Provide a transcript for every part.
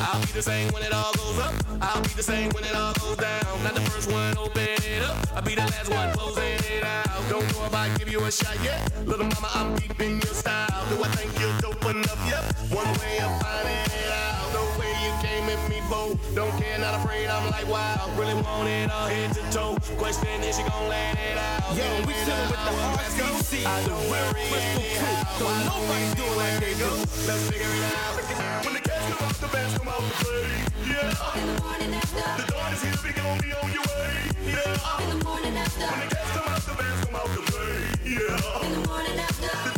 I'll be the same when it all goes up. I'll be the same when it all goes down. Not the first one it up. I'll be the last one closing it out. Don't know if I give you a shot yet. Little mama, I'm keeping your style. Do I think you're dope enough? Yep. One way of finding it out you came at me bold. Don't care, not afraid, I'm like, wild. Really want it all head to toe. Question is, you gon' let it out. Yo, we chillin' with the RCC. I don't worry, anyhow. Don't nobody do it like they do. Let's figure it out. When the cash come out, the bands come out the play. Yeah. In the morning after. The dawn is here, we gon' be on your way. Yeah. In the morning after. When the cash come out, the bands come out the play. Yeah. In the morning after.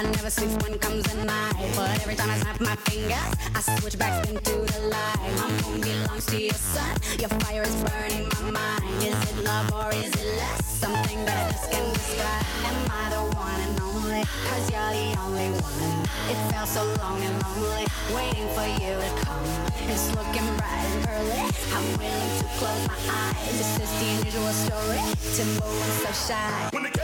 I never sleep when comes the night. But every time I snap my fingers, I switch back into the light. My moon belongs to your sun. Your fire is burning my mind. Is it love or is it lust? Something that I just can't describe. Am I the one and only? Cause you're the only one. It felt so long and lonely, waiting for you to come. It's looking bright and early. I'm willing to close my eyes. This is the unusual story. Timbo and so shy.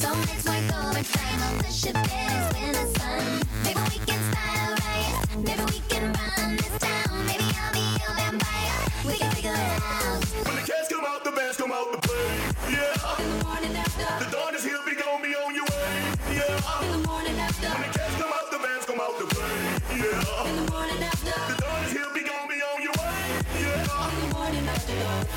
So the ship. Maybe we can. Maybe we can run this town. Maybe I'll be vampire. We can it out. When the cats come out, the bands come out to play. Yeah. In the morning after. The dawn is here, be be on your way. Yeah. In the morning after. When the cats come out, the bands come out to play. Yeah.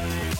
We'll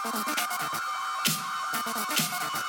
Thank you.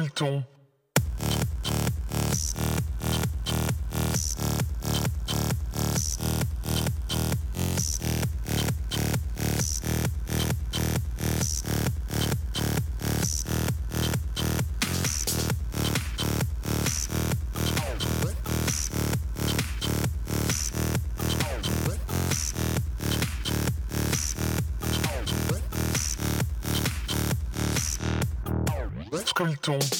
feuilleton Cochon.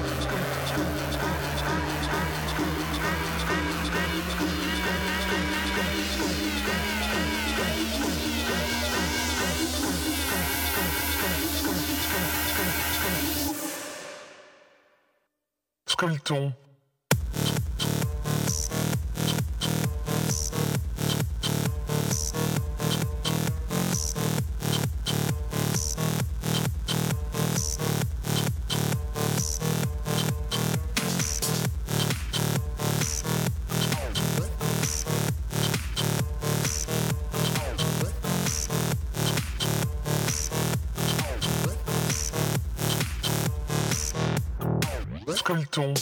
Python. comme ton.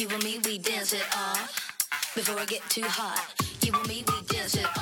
You and me, we dance it off. Before I get too hot, you and me, we dance it off.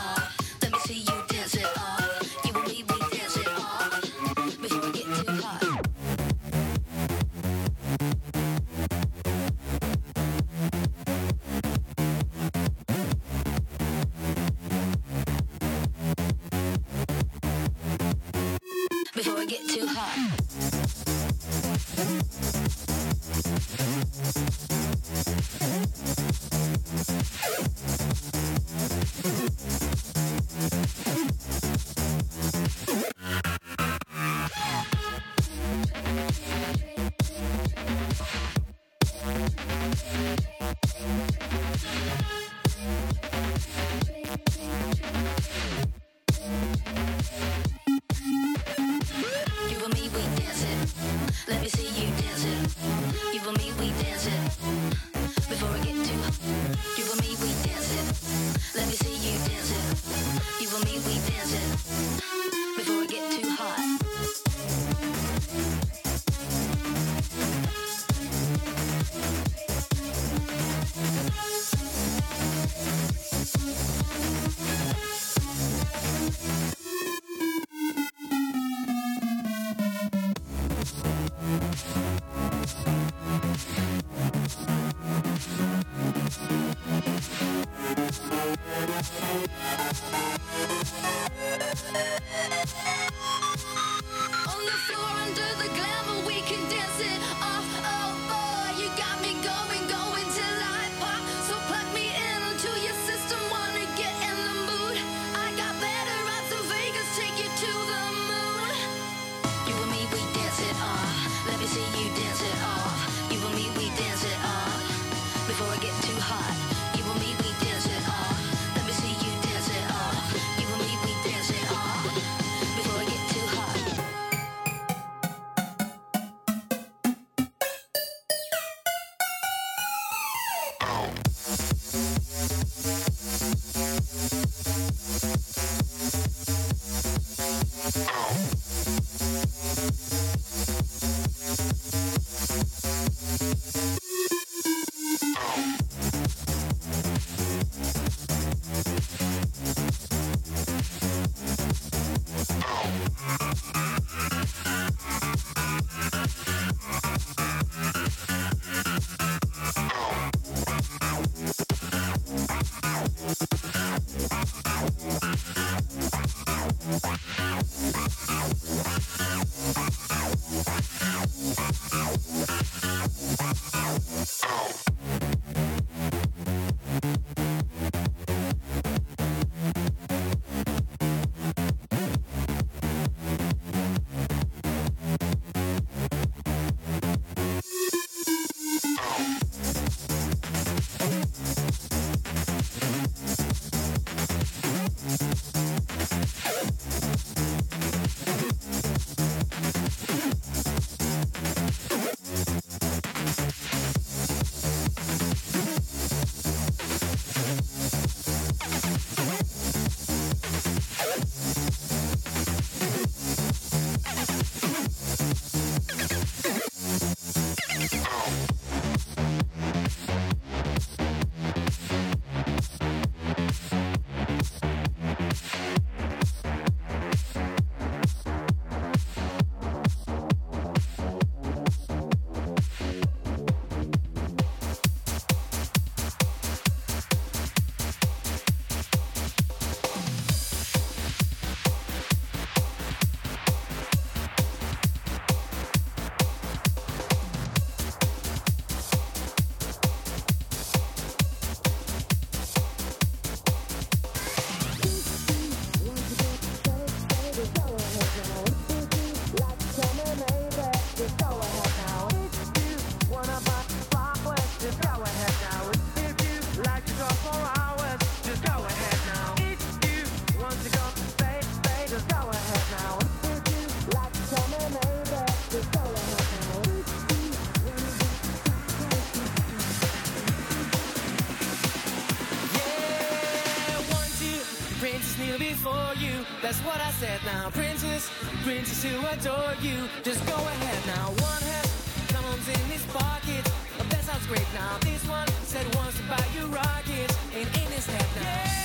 That's what I said now, princess, princess who adore you. Just go ahead now. One hand comes in his pocket. Oh, that sounds great now. This one said wants to buy you rockets. And in his head now. Yeah.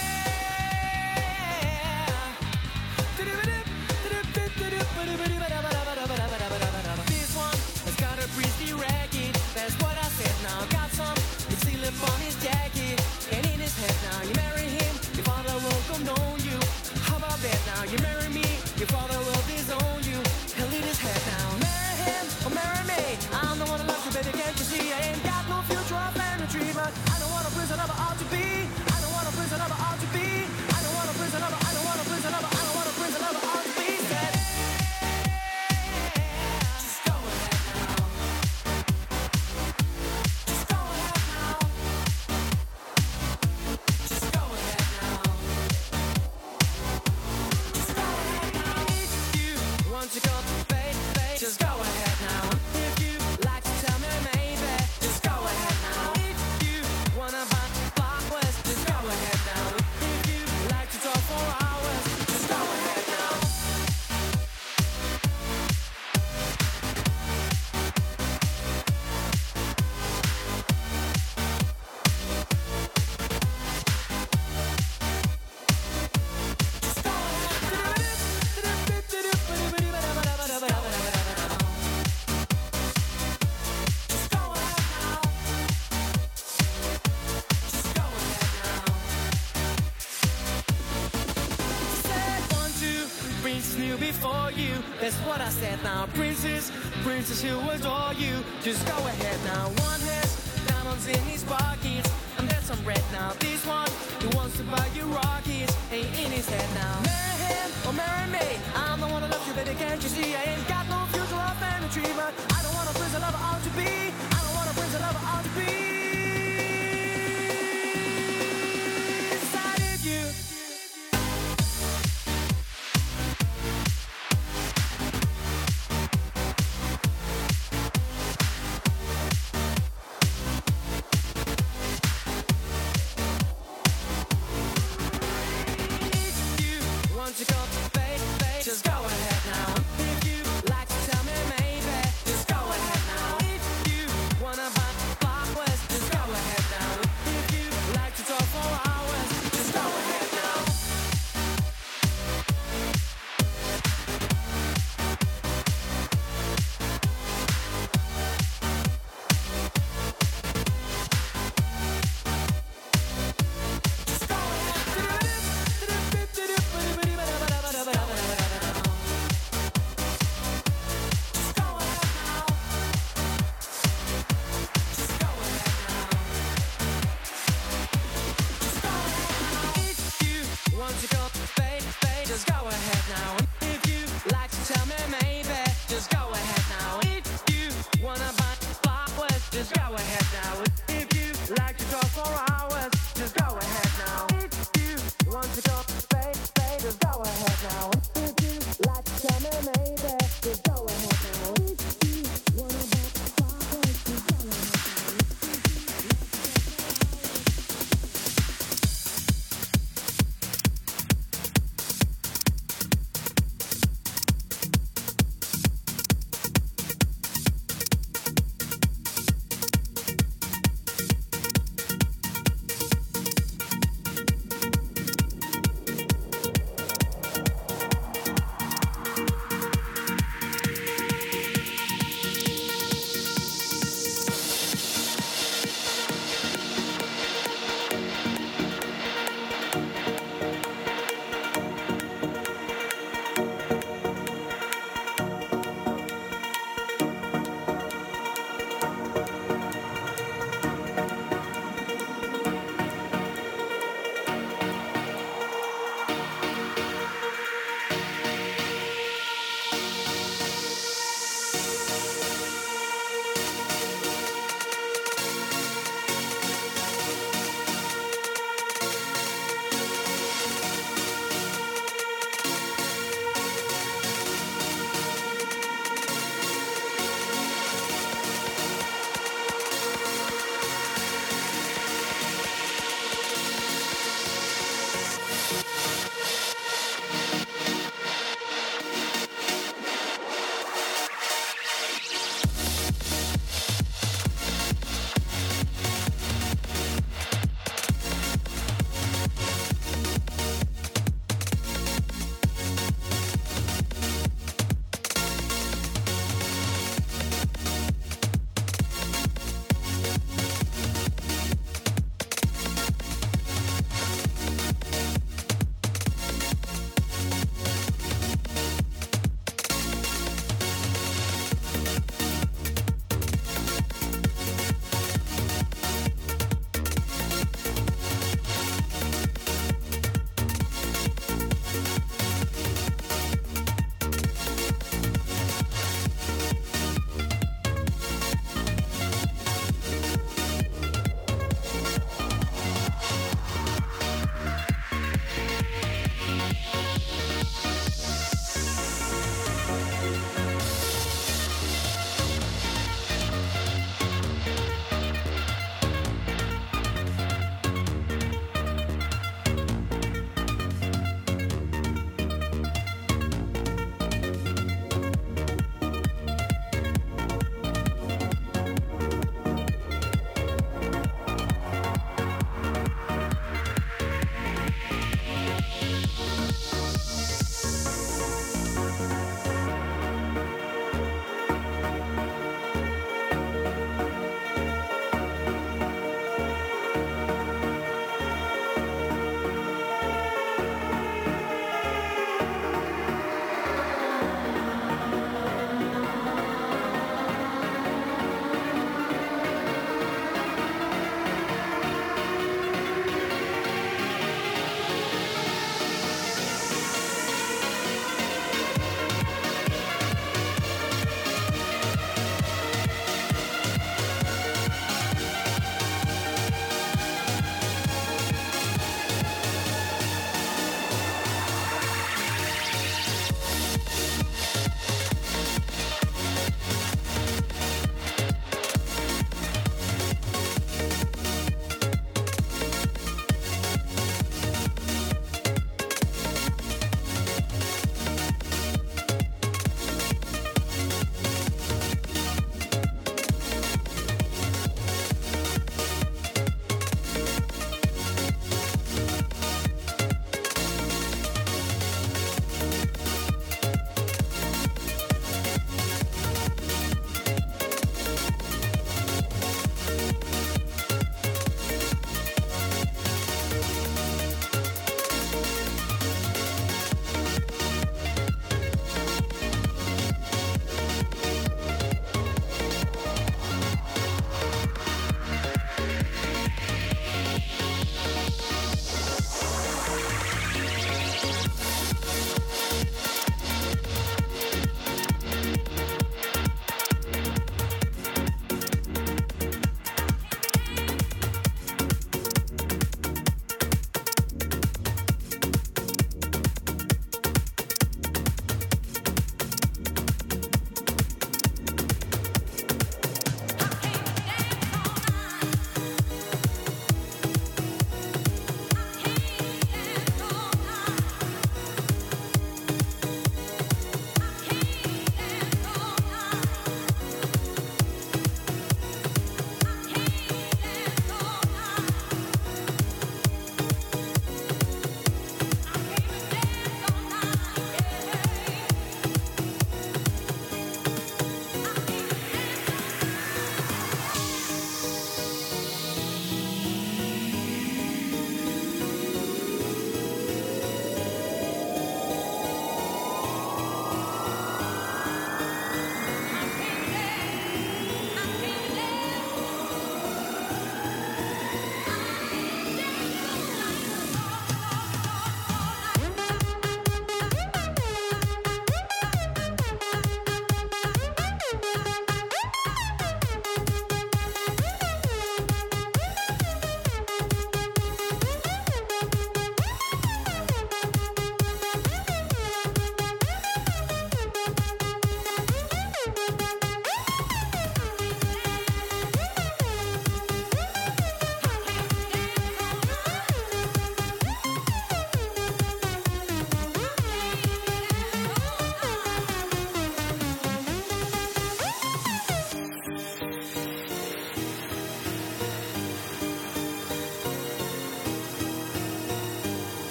Now. Princess, princess who adore you. Just go ahead now. One has diamonds in his pockets. And that's some red now. This one, he wants to buy you rockets. Ain't in his head now. Marry him or marry me. I'm the one that loves you, baby. Can't you see? I ain't got no future family tree, but I don't wanna lose a lover out to be.